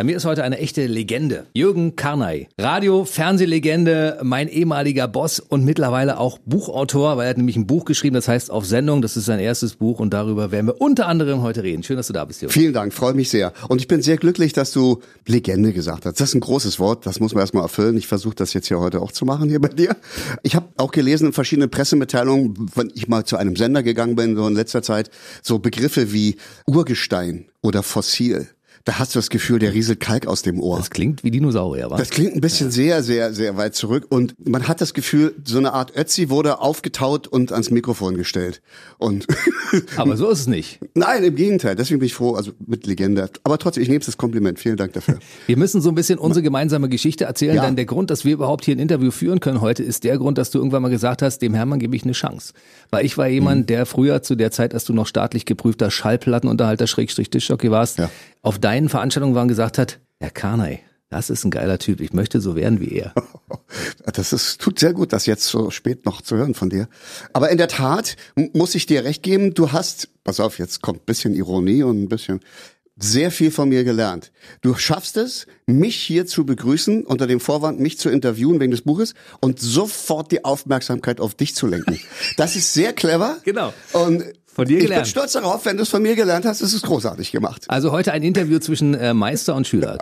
Bei mir ist heute eine echte Legende. Jürgen Karnay. Radio, Fernsehlegende, mein ehemaliger Boss und mittlerweile auch Buchautor, weil er hat nämlich ein Buch geschrieben, das heißt Auf Sendung. Das ist sein erstes Buch und darüber werden wir unter anderem heute reden. Schön, dass du da bist, Jürgen. Vielen Dank, freue mich sehr. Und ich bin sehr glücklich, dass du Legende gesagt hast. Das ist ein großes Wort, das muss man erstmal erfüllen. Ich versuche das jetzt hier heute auch zu machen hier bei dir. Ich habe auch gelesen in verschiedenen Pressemitteilungen, wenn ich mal zu einem Sender gegangen bin, so in letzter Zeit, so Begriffe wie Urgestein oder Fossil da hast du das Gefühl, der rieselt Kalk aus dem Ohr. Das klingt wie Dinosaurier, wa? Das klingt ein bisschen ja. sehr, sehr, sehr weit zurück und man hat das Gefühl, so eine Art Ötzi wurde aufgetaut und ans Mikrofon gestellt. Und Aber so ist es nicht. Nein, im Gegenteil. Deswegen bin ich froh, also mit Legende. Aber trotzdem, ich nehme es das Kompliment. Vielen Dank dafür. Wir müssen so ein bisschen unsere gemeinsame Geschichte erzählen, ja. denn der Grund, dass wir überhaupt hier ein Interview führen können heute, ist der Grund, dass du irgendwann mal gesagt hast, dem Hermann gebe ich eine Chance. Weil ich war jemand, mhm. der früher zu der Zeit, als du noch staatlich geprüfter Schallplattenunterhalter Schrägstrich Tischjockey warst, ja. Auf deinen Veranstaltungen waren gesagt hat, Herr Karnay, das ist ein geiler Typ. Ich möchte so werden wie er. Das ist, tut sehr gut, das jetzt so spät noch zu hören von dir. Aber in der Tat muss ich dir recht geben, du hast, pass auf, jetzt kommt ein bisschen Ironie und ein bisschen, sehr viel von mir gelernt. Du schaffst es, mich hier zu begrüßen, unter dem Vorwand, mich zu interviewen wegen des Buches und sofort die Aufmerksamkeit auf dich zu lenken. Das ist sehr clever. Genau. Und von dir gelernt. Ich bin stolz darauf, wenn du es von mir gelernt hast, ist es großartig gemacht. Also heute ein Interview zwischen äh, Meister und Schüler.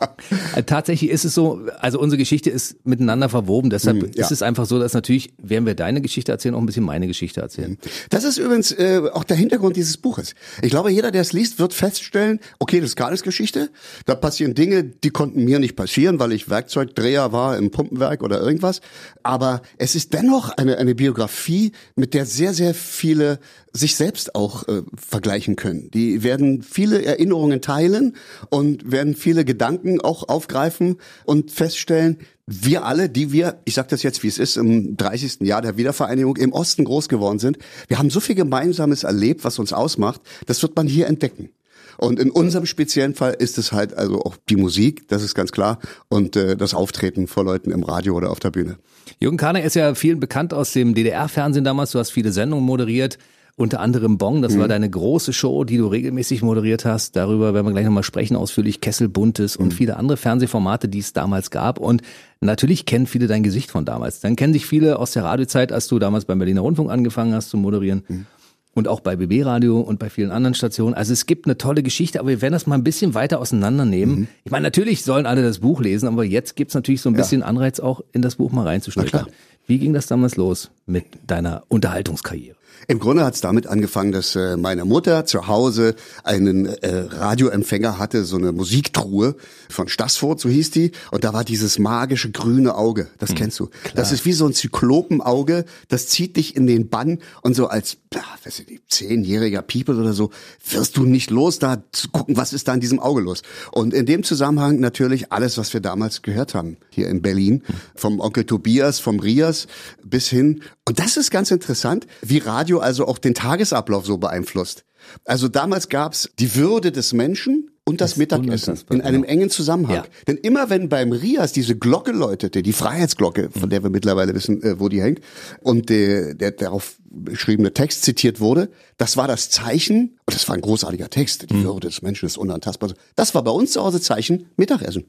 äh, tatsächlich ist es so, also unsere Geschichte ist miteinander verwoben, deshalb mm, ja. ist es einfach so, dass natürlich, werden wir deine Geschichte erzählen, auch ein bisschen meine Geschichte erzählen. Mhm. Das ist übrigens äh, auch der Hintergrund dieses Buches. Ich glaube, jeder, der es liest, wird feststellen, okay, das ist Karls Geschichte, da passieren Dinge, die konnten mir nicht passieren, weil ich Werkzeugdreher war im Pumpenwerk oder irgendwas, aber es ist dennoch eine, eine Biografie, mit der sehr, sehr viele sich selbst auch äh, vergleichen können. Die werden viele Erinnerungen teilen und werden viele Gedanken auch aufgreifen und feststellen, wir alle, die wir, ich sage das jetzt, wie es ist, im 30. Jahr der Wiedervereinigung im Osten groß geworden sind, wir haben so viel Gemeinsames erlebt, was uns ausmacht, das wird man hier entdecken. Und in unserem speziellen Fall ist es halt also auch die Musik, das ist ganz klar, und äh, das Auftreten vor Leuten im Radio oder auf der Bühne. Jürgen Kahner ist ja vielen bekannt aus dem DDR-Fernsehen damals. Du hast viele Sendungen moderiert unter anderem Bong, das mhm. war deine große Show, die du regelmäßig moderiert hast. Darüber werden wir gleich nochmal sprechen, ausführlich Kessel Buntes und mhm. viele andere Fernsehformate, die es damals gab. Und natürlich kennen viele dein Gesicht von damals. Dann kennen sich viele aus der Radiozeit, als du damals beim Berliner Rundfunk angefangen hast zu moderieren. Mhm. Und auch bei BB Radio und bei vielen anderen Stationen. Also es gibt eine tolle Geschichte, aber wir werden das mal ein bisschen weiter auseinandernehmen. Mhm. Ich meine, natürlich sollen alle das Buch lesen, aber jetzt gibt's natürlich so ein bisschen ja. Anreiz, auch in das Buch mal reinzusteigen. Wie ging das damals los mit deiner Unterhaltungskarriere? Im Grunde hat es damit angefangen, dass äh, meine Mutter zu Hause einen äh, Radioempfänger hatte, so eine Musiktruhe von Stassfurt, so hieß die. Und da war dieses magische grüne Auge. Das hm, kennst du. Klar. Das ist wie so ein Zyklopenauge. Das zieht dich in den Bann und so als, ja, was ist die, zehnjähriger People oder so, wirst du nicht los, da zu gucken, was ist da in diesem Auge los. Und in dem Zusammenhang natürlich alles, was wir damals gehört haben hier in Berlin, hm. vom Onkel Tobias, vom Rias bis hin. Und das ist ganz interessant, wie Radio Radio also auch den Tagesablauf so beeinflusst. Also damals gab's die Würde des Menschen und das, das Mittagessen in einem genau. engen Zusammenhang. Ja. Denn immer wenn beim Rias diese Glocke läutete, die Freiheitsglocke, von der wir mittlerweile wissen, äh, wo die hängt, und der, der darauf beschriebene Text zitiert wurde, das war das Zeichen, und das war ein großartiger Text, die mhm. Würde des Menschen ist unantastbar. Das war bei uns zu Hause Zeichen Mittagessen.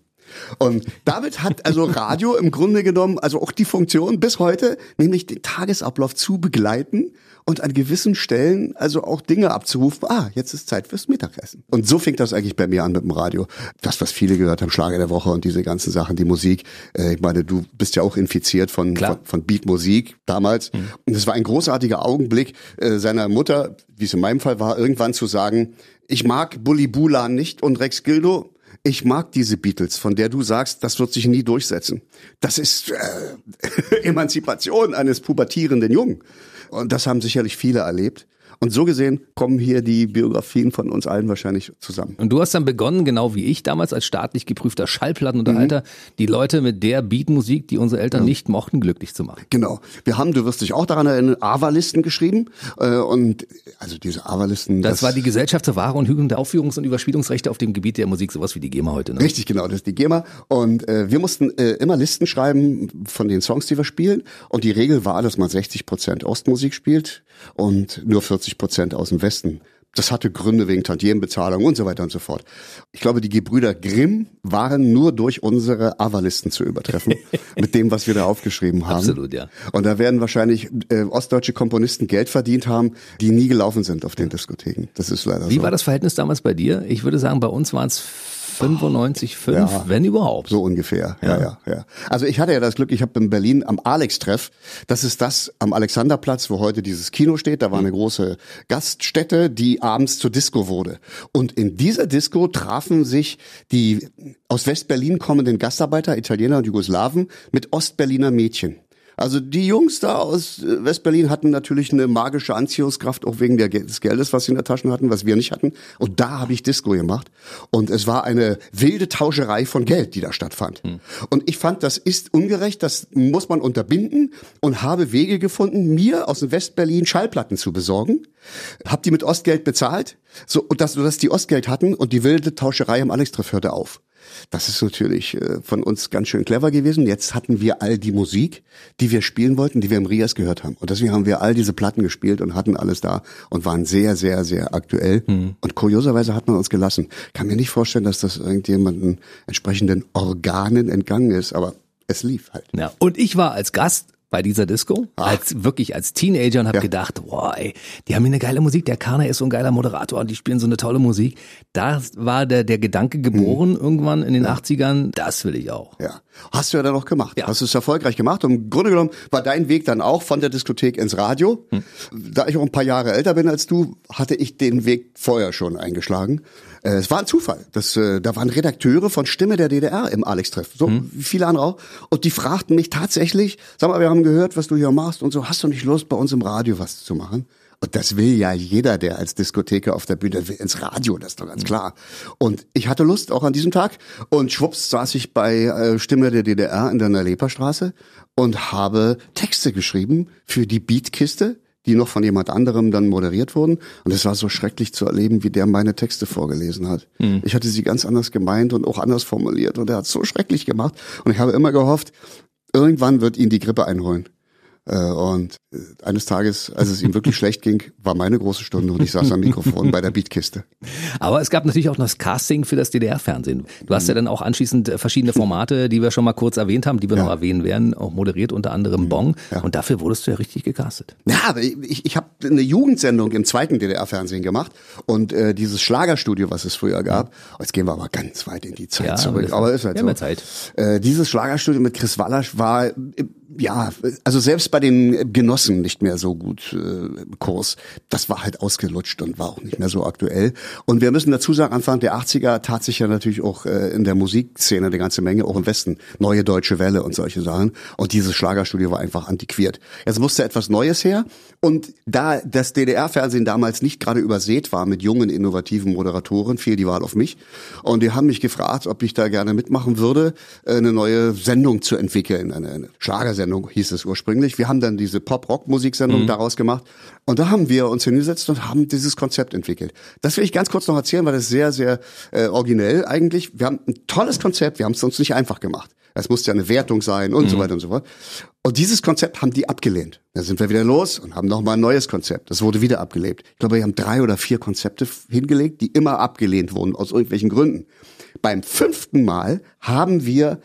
Und damit hat also Radio im Grunde genommen also auch die Funktion bis heute, nämlich den Tagesablauf zu begleiten und an gewissen Stellen also auch Dinge abzurufen. Ah, jetzt ist Zeit fürs Mittagessen. Und so fing das eigentlich bei mir an mit dem Radio. Das, was viele gehört haben, Schlager der Woche und diese ganzen Sachen, die Musik. Äh, ich meine, du bist ja auch infiziert von, von, von Beatmusik damals. Mhm. Und es war ein großartiger Augenblick äh, seiner Mutter, wie es in meinem Fall war, irgendwann zu sagen, ich mag Bully Bulan nicht und Rex Gildo, ich mag diese Beatles, von der du sagst, das wird sich nie durchsetzen. Das ist äh, Emanzipation eines pubertierenden Jungen. Und das haben sicherlich viele erlebt. Und so gesehen kommen hier die Biografien von uns allen wahrscheinlich zusammen. Und du hast dann begonnen, genau wie ich damals als staatlich geprüfter Schallplattenunterhalter, mhm. die Leute mit der Beatmusik, die unsere Eltern ja. nicht mochten, glücklich zu machen. Genau. Wir haben, du wirst dich auch daran erinnern, AVA-Listen geschrieben. Äh, und also diese AVA-Listen. Das, das, war die Gesellschaft zur Wahre und Hügung der Aufführungs- und Überspielungsrechte auf dem Gebiet der Musik, sowas wie die GEMA heute. Ne? Richtig, genau, das ist die GEMA. Und äh, wir mussten äh, immer Listen schreiben von den Songs, die wir spielen. Und die Regel war, dass man 60 Prozent Ostmusik spielt und nur 40 Prozent aus dem Westen. Das hatte Gründe wegen Tantiembezahlung und so weiter und so fort. Ich glaube, die Gebrüder Grimm waren nur durch unsere Avalisten zu übertreffen, mit dem, was wir da aufgeschrieben haben. Absolut, ja. Und da werden wahrscheinlich äh, ostdeutsche Komponisten Geld verdient haben, die nie gelaufen sind auf den Diskotheken. Das ist leider Wie so. war das Verhältnis damals bei dir? Ich würde sagen, bei uns waren es 95,5, ja, wenn überhaupt. So ungefähr, ja. ja, ja, ja. Also ich hatte ja das Glück, ich habe in Berlin am Alex-Treff, das ist das am Alexanderplatz, wo heute dieses Kino steht, da war eine große Gaststätte, die abends zur Disco wurde. Und in dieser Disco trafen sich die aus West-Berlin kommenden Gastarbeiter, Italiener und Jugoslawen mit Ostberliner Mädchen. Also die Jungs da aus äh, Westberlin hatten natürlich eine magische Anziehungskraft, auch wegen des Geldes, was sie in der Taschen hatten, was wir nicht hatten. Und da habe ich Disco gemacht. Und es war eine wilde Tauscherei von Geld, die da stattfand. Hm. Und ich fand, das ist ungerecht, das muss man unterbinden und habe Wege gefunden, mir aus Westberlin Schallplatten zu besorgen. Hab die mit Ostgeld bezahlt, so, und dass, dass die Ostgeld hatten und die wilde Tauscherei am Alex-Treff hörte auf. Das ist natürlich äh, von uns ganz schön clever gewesen. Jetzt hatten wir all die Musik, die wir spielen wollten, die wir im Rias gehört haben. Und deswegen haben wir all diese Platten gespielt und hatten alles da und waren sehr, sehr, sehr aktuell. Mhm. Und kurioserweise hat man uns gelassen. Kann mir nicht vorstellen, dass das irgendjemanden entsprechenden Organen entgangen ist, aber es lief halt. Ja. Und ich war als Gast bei dieser Disco, Ach. als wirklich als Teenager und habe ja. gedacht, boah, ey, die haben hier eine geile Musik, der Kana ist so ein geiler Moderator und die spielen so eine tolle Musik. Da war der der Gedanke geboren mhm. irgendwann in den ja. 80ern, das will ich auch. Ja. Hast du ja dann auch gemacht. Ja. Hast du es erfolgreich gemacht und im Grunde genommen war dein Weg dann auch von der Diskothek ins Radio. Hm. Da ich auch ein paar Jahre älter bin als du, hatte ich den Weg vorher schon eingeschlagen. Äh, es war ein Zufall. Das, äh, da waren Redakteure von Stimme der DDR im Alex-Treff, so hm. wie viele andere auch. Und die fragten mich tatsächlich, sag mal, wir haben gehört, was du hier machst und so, hast du nicht Lust, bei uns im Radio was zu machen? Und das will ja jeder, der als Diskotheker auf der Bühne will, ins Radio, das ist doch ganz klar. Und ich hatte Lust auch an diesem Tag. Und schwupps saß ich bei äh, Stimme der DDR in der Leperstraße und habe Texte geschrieben für die Beatkiste die noch von jemand anderem dann moderiert wurden. Und es war so schrecklich zu erleben, wie der meine Texte vorgelesen hat. Mhm. Ich hatte sie ganz anders gemeint und auch anders formuliert und er hat so schrecklich gemacht. Und ich habe immer gehofft, irgendwann wird ihn die Grippe einholen. Äh, und äh, eines Tages, als es ihm wirklich schlecht ging, war meine große Stunde und ich saß am Mikrofon bei der Beatkiste. Aber es gab natürlich auch noch das Casting für das DDR-Fernsehen. Du hast ja dann auch anschließend äh, verschiedene Formate, die wir schon mal kurz erwähnt haben, die wir ja. noch erwähnen werden, auch moderiert, unter anderem mhm. Bong. Ja. Und dafür wurdest du ja richtig gecastet. Ja, aber ich, ich habe eine Jugendsendung im zweiten DDR-Fernsehen gemacht und äh, dieses Schlagerstudio, was es früher gab, jetzt gehen wir aber ganz weit in die Zeit ja, zurück. Aber ist halt so. Zeit. Äh, dieses Schlagerstudio mit Chris Wallasch war ja, also selbst bei den Genossen nicht mehr so gut äh, Kurs. Das war halt ausgelutscht und war auch nicht mehr so aktuell. Und wir müssen dazu sagen, Anfang der 80er tat sich ja natürlich auch äh, in der Musikszene eine ganze Menge, auch im Westen. Neue Deutsche Welle und solche Sachen. Und dieses Schlagerstudio war einfach antiquiert. Jetzt musste etwas Neues her. Und da das DDR-Fernsehen damals nicht gerade übersät war mit jungen, innovativen Moderatoren, fiel die Wahl auf mich. Und die haben mich gefragt, ob ich da gerne mitmachen würde, äh, eine neue Sendung zu entwickeln, eine, eine Schlagersendung hieß es ursprünglich. Wir haben dann diese Pop-Rock-Musiksendung mhm. daraus gemacht. Und da haben wir uns hingesetzt und haben dieses Konzept entwickelt. Das will ich ganz kurz noch erzählen, weil das ist sehr, sehr äh, originell eigentlich. Wir haben ein tolles Konzept, wir haben es uns nicht einfach gemacht. Es musste ja eine Wertung sein und mhm. so weiter und so fort. Und dieses Konzept haben die abgelehnt. Da sind wir wieder los und haben nochmal ein neues Konzept. Das wurde wieder abgelehnt. Ich glaube, wir haben drei oder vier Konzepte hingelegt, die immer abgelehnt wurden, aus irgendwelchen Gründen. Beim fünften Mal haben wir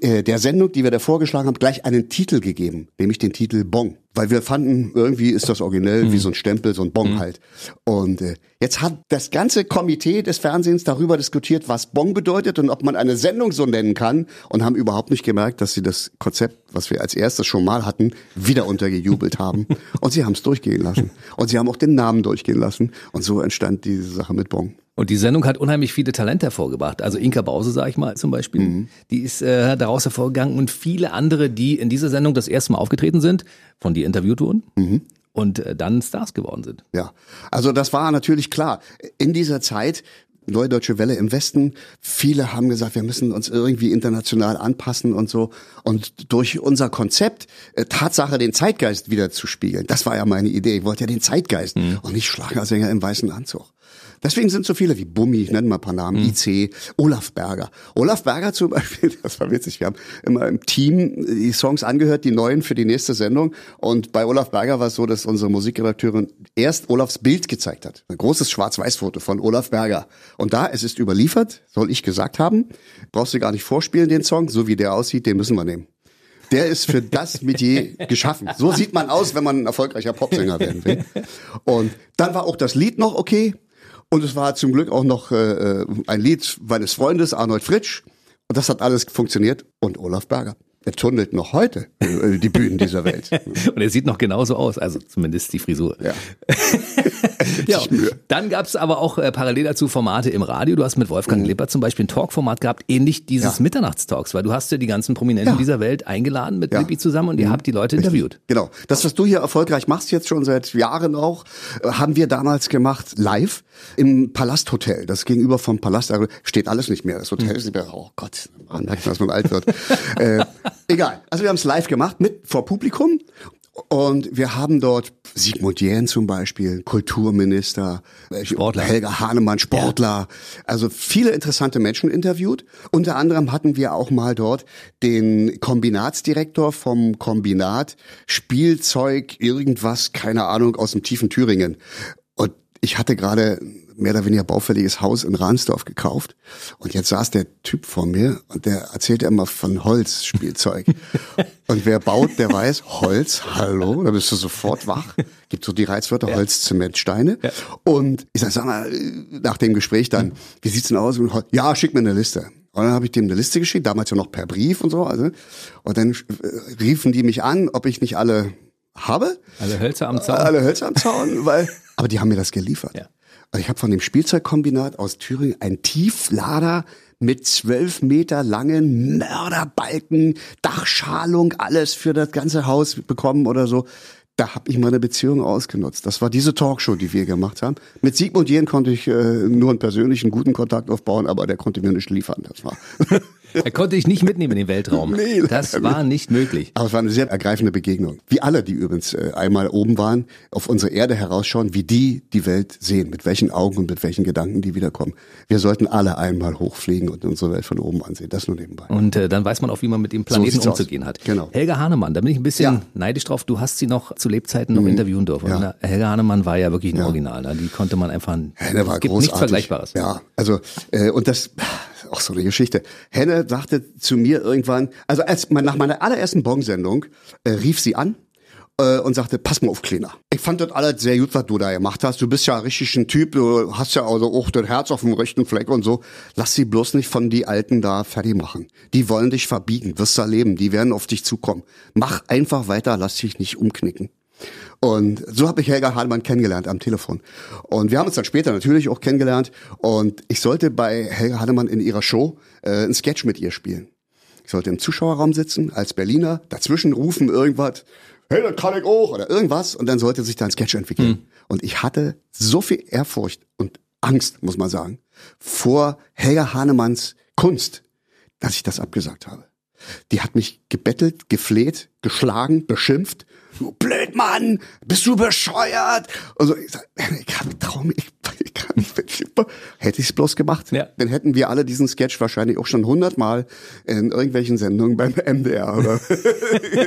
der Sendung, die wir da vorgeschlagen haben, gleich einen Titel gegeben, nämlich den Titel Bong. Weil wir fanden, irgendwie ist das originell, mhm. wie so ein Stempel, so ein Bong mhm. halt. Und äh, jetzt hat das ganze Komitee des Fernsehens darüber diskutiert, was Bong bedeutet und ob man eine Sendung so nennen kann und haben überhaupt nicht gemerkt, dass sie das Konzept, was wir als erstes schon mal hatten, wieder untergejubelt haben. Und sie haben es durchgehen lassen. Und sie haben auch den Namen durchgehen lassen. Und so entstand diese Sache mit Bong. Und die Sendung hat unheimlich viele Talente hervorgebracht. Also Inka Bause, sag ich mal zum Beispiel, mhm. die ist äh, daraus hervorgegangen und viele andere, die in dieser Sendung das erste Mal aufgetreten sind, von dir interviewt wurden. Mhm. und äh, dann Stars geworden sind. Ja, also das war natürlich klar. In dieser Zeit Neue Deutsche Welle im Westen. Viele haben gesagt, wir müssen uns irgendwie international anpassen und so. Und durch unser Konzept, äh, Tatsache, den Zeitgeist wieder zu spiegeln, das war ja meine Idee. Ich wollte ja den Zeitgeist mhm. und nicht Schlagersänger im weißen Anzug. Deswegen sind so viele wie Bummi, ich nenne mal ein paar Namen, mhm. IC, Olaf Berger. Olaf Berger zum Beispiel, das war witzig, wir haben immer im Team die Songs angehört, die neuen für die nächste Sendung. Und bei Olaf Berger war es so, dass unsere Musikredakteurin erst Olafs Bild gezeigt hat. Ein großes Schwarz-Weiß-Foto von Olaf Berger. Und da, es ist überliefert, soll ich gesagt haben, brauchst du gar nicht vorspielen, den Song, so wie der aussieht, den müssen wir nehmen der ist für das Metier geschaffen. So sieht man aus, wenn man ein erfolgreicher Popsänger werden will. Und dann war auch das Lied noch okay. Und es war zum Glück auch noch äh, äh, ein Lied meines Freundes Arnold Fritsch. Und das hat alles funktioniert. Und Olaf Berger. Er tunnelt noch heute äh, die Bühnen dieser Welt. Und er sieht noch genauso aus, also zumindest die Frisur. Ja. ja dann gab es aber auch äh, parallel dazu Formate im Radio. Du hast mit Wolfgang mhm. Lippert zum Beispiel ein Talkformat gehabt, ähnlich dieses ja. Mitternachtstalks, weil du hast ja die ganzen Prominenten ja. dieser Welt eingeladen mit ja. Lippi zusammen und ihr mhm. habt die Leute Richtig. interviewt. Genau. Das, was du hier erfolgreich machst, jetzt schon seit Jahren auch, äh, haben wir damals gemacht, live im Palasthotel. Das gegenüber vom Palast, also steht alles nicht mehr. Das Hotel mhm. ist nicht mehr, oh Gott, man merkt, dass man alt wird. äh, Egal. Also wir haben es live gemacht mit vor Publikum und wir haben dort Sigmund Jähn zum Beispiel, Kulturminister, Sportler. Helga Hahnemann, Sportler, ja. also viele interessante Menschen interviewt. Unter anderem hatten wir auch mal dort den Kombinatsdirektor vom Kombinat Spielzeug, irgendwas, keine Ahnung, aus dem tiefen Thüringen. Ich hatte gerade mehr oder weniger baufälliges Haus in Rahnsdorf gekauft. Und jetzt saß der Typ vor mir und der erzählte immer von Holzspielzeug. und wer baut, der weiß, Holz, hallo, da bist du sofort wach. Gibt so die Reizwörter ja. Holz, Zement, Steine. Ja. Und ich sag, sag mal, nach dem Gespräch dann, wie sieht's denn aus? Ja, schick mir eine Liste. Und dann habe ich dem eine Liste geschickt, damals ja noch per Brief und so. Also, und dann äh, riefen die mich an, ob ich nicht alle habe. Alle Hölzer am Zaun. Alle Hölzer am Zaun, weil, aber die haben mir das geliefert. Ja. Also ich habe von dem Spielzeugkombinat aus Thüringen einen Tieflader mit zwölf Meter langen Mörderbalken, Dachschalung, alles für das ganze Haus bekommen oder so. Da habe ich meine Beziehung ausgenutzt. Das war diese Talkshow, die wir gemacht haben. Mit Sigmund Jähn konnte ich äh, nur einen persönlichen guten Kontakt aufbauen, aber der konnte mir nicht liefern. Das war Er konnte dich nicht mitnehmen in den Weltraum. Nee, das war nicht möglich. Aber es war eine sehr ergreifende Begegnung. Wie alle, die übrigens äh, einmal oben waren, auf unsere Erde herausschauen, wie die die Welt sehen, mit welchen Augen und mit welchen Gedanken die wiederkommen. Wir sollten alle einmal hochfliegen und unsere Welt von oben ansehen. Das nur nebenbei. Und äh, dann weiß man auch, wie man mit dem Planeten so umzugehen aus. hat. Genau. Helga Hahnemann, da bin ich ein bisschen ja. neidisch drauf. Du hast sie noch zu Lebzeiten noch mhm. interviewen dürfen. Ja. Helga Hahnemann war ja wirklich ein ja. Original. Ne? Die konnte man einfach. Henne war es gibt großartig. nichts Vergleichbares. Ja, also äh, und das auch so eine Geschichte. Henne sagte zu mir irgendwann, also als nach meiner allerersten Bong-Sendung äh, rief sie an äh, und sagte, pass mal auf, Kleiner. Ich fand das alles sehr gut, was du da gemacht hast. Du bist ja richtig ein Typ, du hast ja also auch das Herz auf dem rechten Fleck und so. Lass sie bloß nicht von die Alten da fertig machen. Die wollen dich verbiegen, wirst du erleben, die werden auf dich zukommen. Mach einfach weiter, lass dich nicht umknicken. Und so habe ich Helga Hahnemann kennengelernt am Telefon. Und wir haben uns dann später natürlich auch kennengelernt. Und ich sollte bei Helga Hahnemann in ihrer Show äh, einen Sketch mit ihr spielen. Ich sollte im Zuschauerraum sitzen als Berliner, dazwischen rufen irgendwas, hey, das kann ich auch oder irgendwas. Und dann sollte sich da ein Sketch entwickeln. Mhm. Und ich hatte so viel Ehrfurcht und Angst, muss man sagen, vor Helga Hahnemanns Kunst, dass ich das abgesagt habe. Die hat mich gebettelt, gefleht, geschlagen, beschimpft du Blödmann, bist du bescheuert? Also ich, sag, ich kann Traum, ich, ich kann nicht, hätte ich es bloß gemacht, ja. dann hätten wir alle diesen Sketch wahrscheinlich auch schon hundertmal in irgendwelchen Sendungen beim MDR oder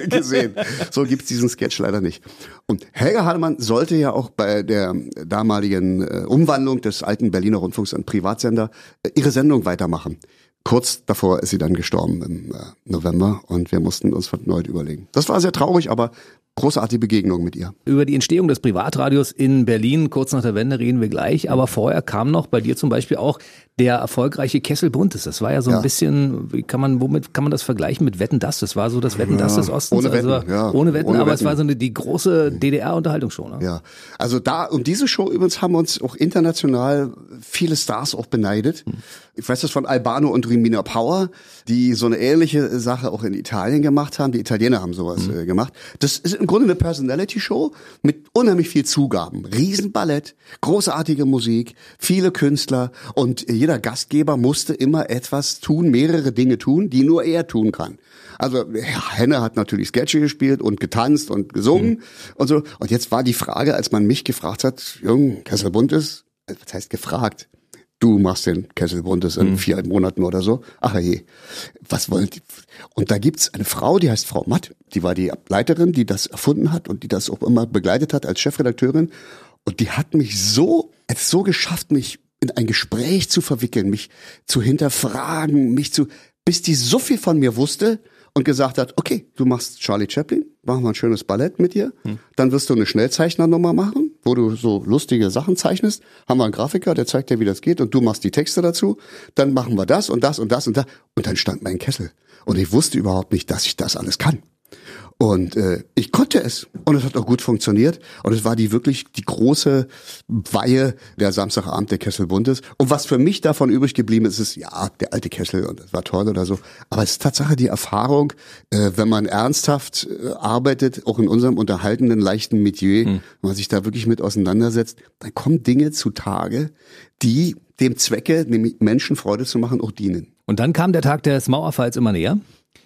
gesehen. So gibt's diesen Sketch leider nicht. Und Helga Hademann sollte ja auch bei der damaligen äh, Umwandlung des alten Berliner Rundfunks an Privatsender äh, ihre Sendung weitermachen. Kurz davor ist sie dann gestorben im äh, November und wir mussten uns erneut überlegen. Das war sehr traurig, aber großartige Begegnung mit ihr. Über die Entstehung des Privatradios in Berlin, kurz nach der Wende reden wir gleich, aber vorher kam noch bei dir zum Beispiel auch der erfolgreiche Kessel Buntes. Das war ja so ein Ja. bisschen, wie kann man, womit kann man das vergleichen mit Wetten das? Das war so das Wetten das des Ostens. ohne Wetten, also, ja, Ohne Wetten, ohne aber es Wetten. war so eine, die große DDR-Unterhaltungsshow. Ne? Ja, also da, und diese Show übrigens haben uns auch international viele Stars auch beneidet. Ich weiß das von Albano und Rimina Power, die so eine ähnliche Sache auch in Italien gemacht haben. Die Italiener haben sowas äh, gemacht. Das ist im Grunde eine Personality-Show mit unheimlich viel Zugaben. Riesenballett, großartige Musik, viele Künstler und jeder Gastgeber musste immer etwas tun, mehrere Dinge tun, die nur er tun kann. Also ja, Henne hat natürlich Sketche gespielt und getanzt und gesungen und so. Und jetzt war die Frage, als man mich gefragt hat, Jung, Kessel Buntes, was heißt gefragt? Du machst den Kessel Buntes in vier Monaten oder so. Ach je, was wollt ihr? Und da gibt's eine Frau, die heißt Frau Matt, die war die Leiterin, die das erfunden hat und die das auch immer begleitet hat als Chefredakteurin. Und die hat mich so, es so geschafft, mich in ein Gespräch zu verwickeln, mich zu hinterfragen, mich zu, bis die so viel von mir wusste und gesagt hat, okay, du machst Charlie Chaplin, machen wir ein schönes Ballett mit dir, dann wirst du eine Schnellzeichner-Nummer machen, wo du so lustige Sachen zeichnest, haben wir einen Grafiker, der zeigt dir, wie das geht und du machst die Texte dazu, dann machen wir das und das und das und das und dann stand mein Kessel und ich wusste überhaupt nicht, dass ich das alles kann. Und äh, ich konnte es. Und es hat auch gut funktioniert. Und es war die wirklich die große Weihe der Samstagabend der Kessel Buntes. Und was für mich davon übrig geblieben ist, ist, ja, der alte Kessel und das war toll oder so. Aber es ist Tatsache die Erfahrung, äh, wenn man ernsthaft äh, arbeitet, auch in unserem unterhaltenden, leichten Metier, wenn man sich da wirklich mit auseinandersetzt, dann kommen Dinge zutage, die dem Zwecke, nämlich Menschen Freude zu machen, auch dienen. Und dann kam der Tag des Mauerfalls immer näher.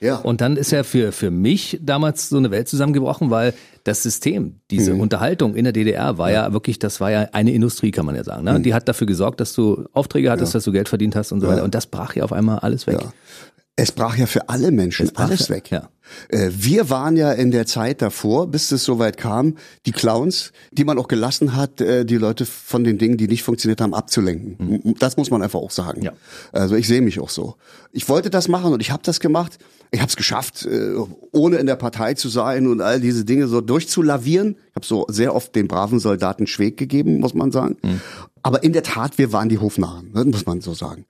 Ja. Und dann ist ja für, für mich damals so eine Welt zusammengebrochen, weil das System, diese Mhm. Unterhaltung in der DDR war ja. wirklich, das war ja eine Industrie, kann man ja sagen. Ne? Die hat dafür gesorgt, dass du Aufträge hattest, dass du Geld verdient hast und so weiter. Und das brach ja auf einmal alles weg. Es brach ja für alle Menschen alles ja- weg. ja. Äh, Wir waren ja in der Zeit davor, bis es soweit kam, die Clowns, die man auch gelassen hat, äh, die Leute von den Dingen, die nicht funktioniert haben, abzulenken. Das muss man einfach auch sagen. Mhm. Ja. Also ich sehe mich auch so. Ich wollte das machen und ich habe das gemacht. Ich habe es geschafft, äh, ohne in der Partei zu sein und all diese Dinge so durchzulavieren. Ich habe so sehr oft den braven Soldaten Schweg gegeben, muss man sagen. Mhm. Aber in der Tat, wir waren die Hofnarren, ne, muss man so sagen.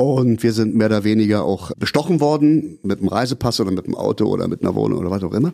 Und wir sind mehr oder weniger auch bestochen worden mit einem Reisepass oder mit einem Auto oder mit einer Wohnung oder was auch immer.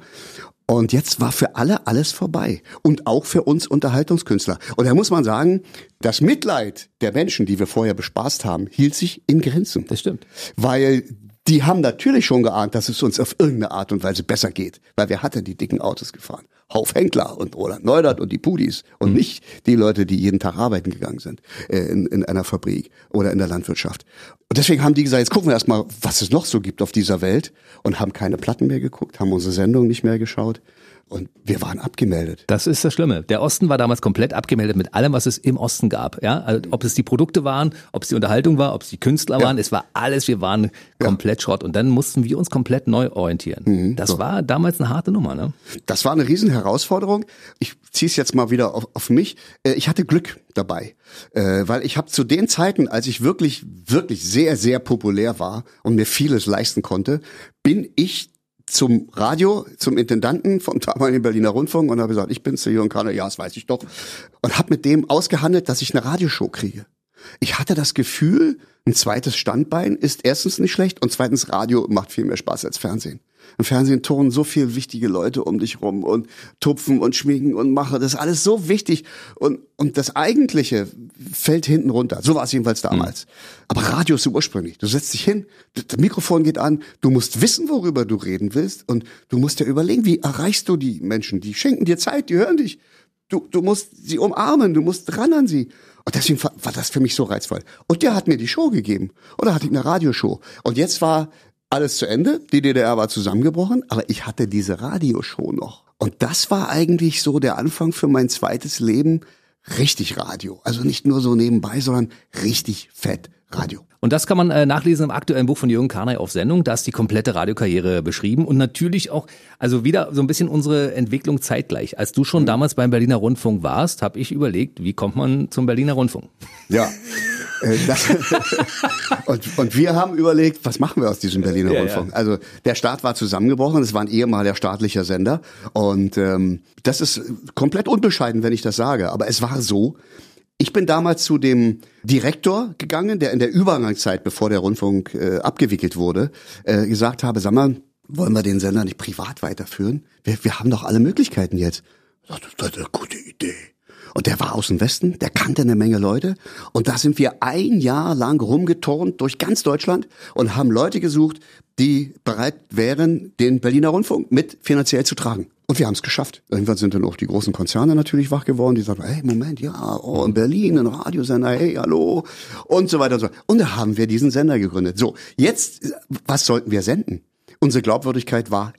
Und jetzt war für alle alles vorbei. Und auch für uns Unterhaltungskünstler. Und da muss man sagen, das Mitleid der Menschen, die wir vorher bespaßt haben, hielt sich in Grenzen. Das stimmt. Weil die haben natürlich schon geahnt, dass es uns auf irgendeine Art und Weise besser geht. Weil wir hatten die dicken Autos gefahren. Hauf Henkler und Roland Neudert und die Pudis. Und nicht die Leute, die jeden Tag arbeiten gegangen sind äh, in, in einer Fabrik oder in der Landwirtschaft. Und deswegen haben die gesagt, jetzt gucken wir erstmal, was es noch so gibt auf dieser Welt. Und haben keine Platten mehr geguckt, haben unsere Sendung nicht mehr geschaut. Und wir waren abgemeldet. Das ist das Schlimme. Der Osten war damals komplett abgemeldet mit allem, was es im Osten gab. Ja, also, ob es die Produkte waren, ob es die Unterhaltung war, ob es die Künstler waren, es war alles. Wir waren komplett Schrott und dann mussten wir uns komplett neu orientieren. das war damals eine harte Nummer. Ne? Das war eine riesen Herausforderung. Ich ziehe es jetzt mal wieder auf, auf mich. Äh, Ich hatte Glück dabei, äh, weil ich habe zu den Zeiten, als ich wirklich, wirklich sehr, sehr populär war und mir vieles leisten konnte, bin ich zum Radio, zum Intendanten vom damaligen Berliner Rundfunk und habe gesagt, ich bin's, der Jürgen Kahner, ja, das weiß ich doch. Und habe mit dem ausgehandelt, dass ich eine Radioshow kriege. Ich hatte das Gefühl, ein zweites Standbein ist erstens nicht schlecht und zweitens Radio macht viel mehr Spaß als Fernsehen. Im Fernsehen turnen so viel wichtige Leute um dich rum und tupfen und schminken und machen. Das ist alles so wichtig. Und, und das Eigentliche fällt hinten runter. So war es jedenfalls damals. Aber Radio ist so ursprünglich. Du setzt dich hin, das Mikrofon geht an, du musst wissen, worüber du reden willst und du musst dir überlegen, wie erreichst du die Menschen? Die schenken dir Zeit, die hören dich. Du, du musst sie umarmen, du musst dran an sie. Und deswegen war, das für mich so reizvoll. Und der hat mir die Show gegeben. Oder hatte ich eine Radioshow. Und jetzt war alles zu Ende. Die DDR war zusammengebrochen, aber ich hatte diese Radioshow noch. Und das war eigentlich so der Anfang für mein zweites Leben. Richtig Radio. Also nicht nur so nebenbei, sondern richtig fett Radio. Und das kann man äh, nachlesen im aktuellen Buch von Jürgen Karnay auf Sendung. Da ist die komplette Radiokarriere beschrieben und natürlich auch, also wieder so ein bisschen unsere Entwicklung zeitgleich. Als du schon damals beim Berliner Rundfunk warst, habe ich überlegt, wie kommt man zum Berliner Rundfunk? Ja. Äh, das, und, und wir haben überlegt, was machen wir aus diesem Berliner Ja, Rundfunk? Also der Staat war zusammengebrochen, es war ein ehemaliger staatlicher Sender und ähm, das ist komplett unbescheiden, wenn ich das sage, aber es war so, Ich bin damals zu dem Direktor gegangen, der in der Übergangszeit, bevor der Rundfunk äh, abgewickelt wurde, äh, gesagt habe, sag mal, wollen wir den Sender nicht privat weiterführen? Wir, wir haben doch alle Möglichkeiten jetzt. Das ist eine gute Idee. Und der war aus dem Westen, der kannte eine Menge Leute. Und da sind wir ein Jahr lang rumgeturnt durch ganz Deutschland und haben Leute gesucht, die bereit wären, den Berliner Rundfunk mit finanziell zu tragen. Und wir haben es geschafft. Irgendwann sind dann auch die großen Konzerne natürlich wach geworden, die sagen, hey, Moment, ja, oh, in Berlin, ein Radiosender, hey, hallo, und so weiter und so. Und da haben wir diesen Sender gegründet. So, jetzt, was sollten wir senden? Unsere Glaubwürdigkeit war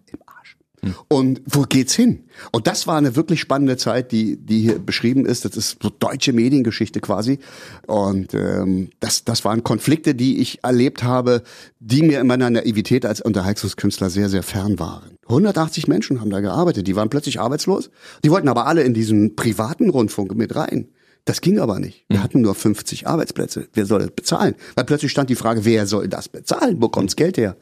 und wo geht's hin? Und das war eine wirklich spannende Zeit, die, die hier beschrieben ist. Das ist so deutsche Mediengeschichte quasi. Und ähm, das, das waren Konflikte, die ich erlebt habe, die mir in meiner Naivität als Unterhaltungskünstler sehr, sehr fern waren. 180 Menschen haben da gearbeitet, die waren plötzlich arbeitslos. Die wollten aber alle in diesen privaten Rundfunk mit rein. Das ging aber nicht. Wir mhm. hatten nur 50 Arbeitsplätze. Wer soll das bezahlen? Weil plötzlich stand die Frage, wer soll das bezahlen? Wo kommt's Geld her?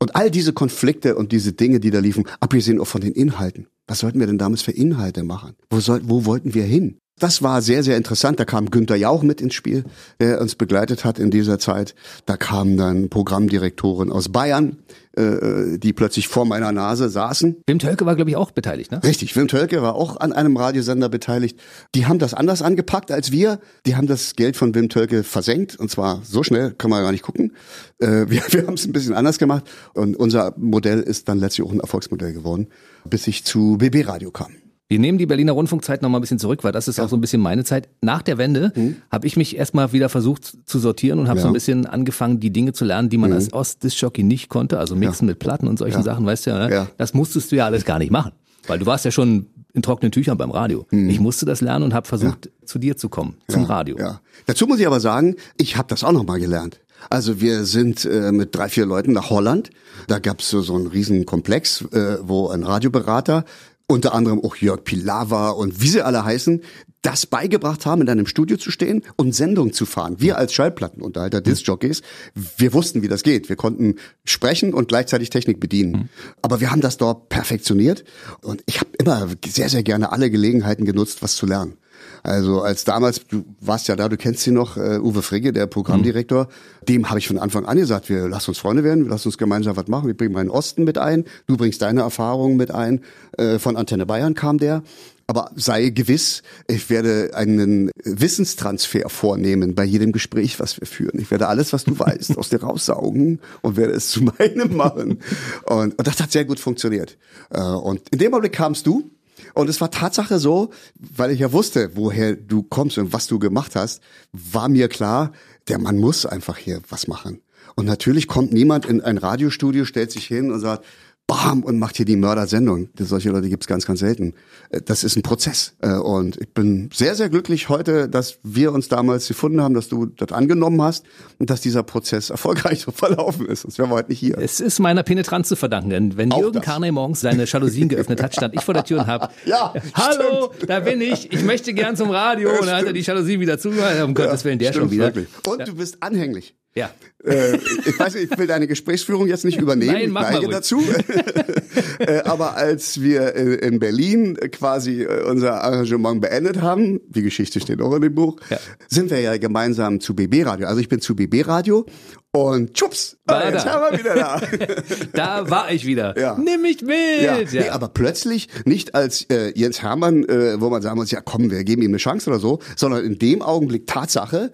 Und all diese Konflikte und diese Dinge, die da liefen, abgesehen auch von den Inhalten. Was sollten wir denn damals für Inhalte machen? Wo, soll, wo wollten wir hin? Das war sehr, sehr interessant. Da kam Günther Jauch mit ins Spiel, der uns begleitet hat in dieser Zeit. Da kamen dann Programmdirektoren aus Bayern, äh, die plötzlich vor meiner Nase saßen. Wim Tölke war, glaube ich, auch beteiligt, ne? Richtig, Wim Tölke war auch an einem Radiosender beteiligt. Die haben das anders angepackt als wir. Die haben das Geld von Wim Tölke versenkt und zwar so schnell, kann man gar nicht gucken. Äh, wir wir haben es ein bisschen anders gemacht und unser Modell ist dann letztlich auch ein Erfolgsmodell geworden, bis ich zu BB Radio kam. Wir nehmen die Berliner Rundfunkzeit noch mal ein bisschen zurück, weil das ist ja. auch so ein bisschen meine Zeit. Nach der Wende mhm. habe ich mich erstmal wieder versucht zu sortieren und habe ja. so ein bisschen angefangen, die Dinge zu lernen, die man mhm. als Ostdisc-Jockey nicht konnte, also mixen ja. mit Platten und solchen Sachen, weißt du ja, ne? das musstest du ja alles gar nicht machen, weil du warst ja schon in trockenen Tüchern beim Radio. Mhm. Ich musste das lernen und habe versucht, zu dir zu kommen, zum Radio. Ja. Dazu muss ich aber sagen, ich habe das auch noch mal gelernt. Also wir sind äh, mit drei, vier Leuten nach Holland. Da gab's so, so einen riesen Komplex, äh, wo ein Radioberater unter anderem auch Jörg Pilawa und wie sie alle heißen, das beigebracht haben, in einem Studio zu stehen und Sendung zu fahren. Wir als Schallplattenunterhalter, mhm. Disc-Jockeys, wir wussten, wie das geht. Wir konnten sprechen und gleichzeitig Technik bedienen. Mhm. Aber wir haben das dort perfektioniert und ich habe immer sehr, sehr gerne alle Gelegenheiten genutzt, was zu lernen. Also als damals, du warst ja da, du kennst sie noch, uh, Uwe Frigge, der Programmdirektor, mhm. dem habe ich von Anfang an gesagt, wir lass uns Freunde werden, wir lass uns gemeinsam was machen, wir bringen meinen Osten mit ein, du bringst deine Erfahrungen mit ein. Uh, von Antenne Bayern kam der. Aber sei gewiss, ich werde einen Wissenstransfer vornehmen bei jedem Gespräch, was wir führen. Ich werde alles, was du weißt, aus dir raussaugen und werde es zu meinem machen. Und, und das hat sehr gut funktioniert. Äh, und in dem Augenblick kamst du und es war Tatsache so, weil ich ja wusste, woher du kommst und was du gemacht hast, war mir klar, der Mann muss einfach hier was machen. Und natürlich kommt niemand in ein Radiostudio, stellt sich hin und sagt, bam, und macht hier die Mördersendung. Solche Leute gibt's ganz, ganz selten. Äh, das ist ein Prozess. Äh, und ich bin sehr, sehr glücklich heute, dass wir uns damals gefunden haben, dass du das angenommen hast und dass dieser Prozess erfolgreich verlaufen ist. Sonst wären wir heute nicht hier. Es ist meiner Penetranz zu verdanken, denn wenn Auch Jürgen Karney morgens seine Jalousien geöffnet hat, stand ich vor der Tür und hab, ja, hallo, stimmt. da bin ich, ich möchte gern zum Radio. Ja, und dann hat er die Jalousien wieder zugehört. Um Gottes Willen, der schon wieder. Wirklich. Und ja. du bist anhänglich. Ja. Äh, ich weiß nicht, ich will deine Gesprächsführung jetzt nicht übernehmen. Nein, mach ich neige dazu. äh, aber als wir in Berlin quasi äh, unser Arrangement beendet haben, die Geschichte steht auch in dem Buch, ja. sind wir ja gemeinsam zu BB Radio. Also ich bin zu BB Radio und tschups, war jetzt da. haben wir wieder da. da war ich wieder. Ja. Nimm mich mit. Ja. ja. Nee, aber plötzlich nicht als äh, Jens Hermann, äh, wo man sagen muss, ja komm, wir geben ihm eine Chance oder so, sondern in dem Augenblick Tatsache,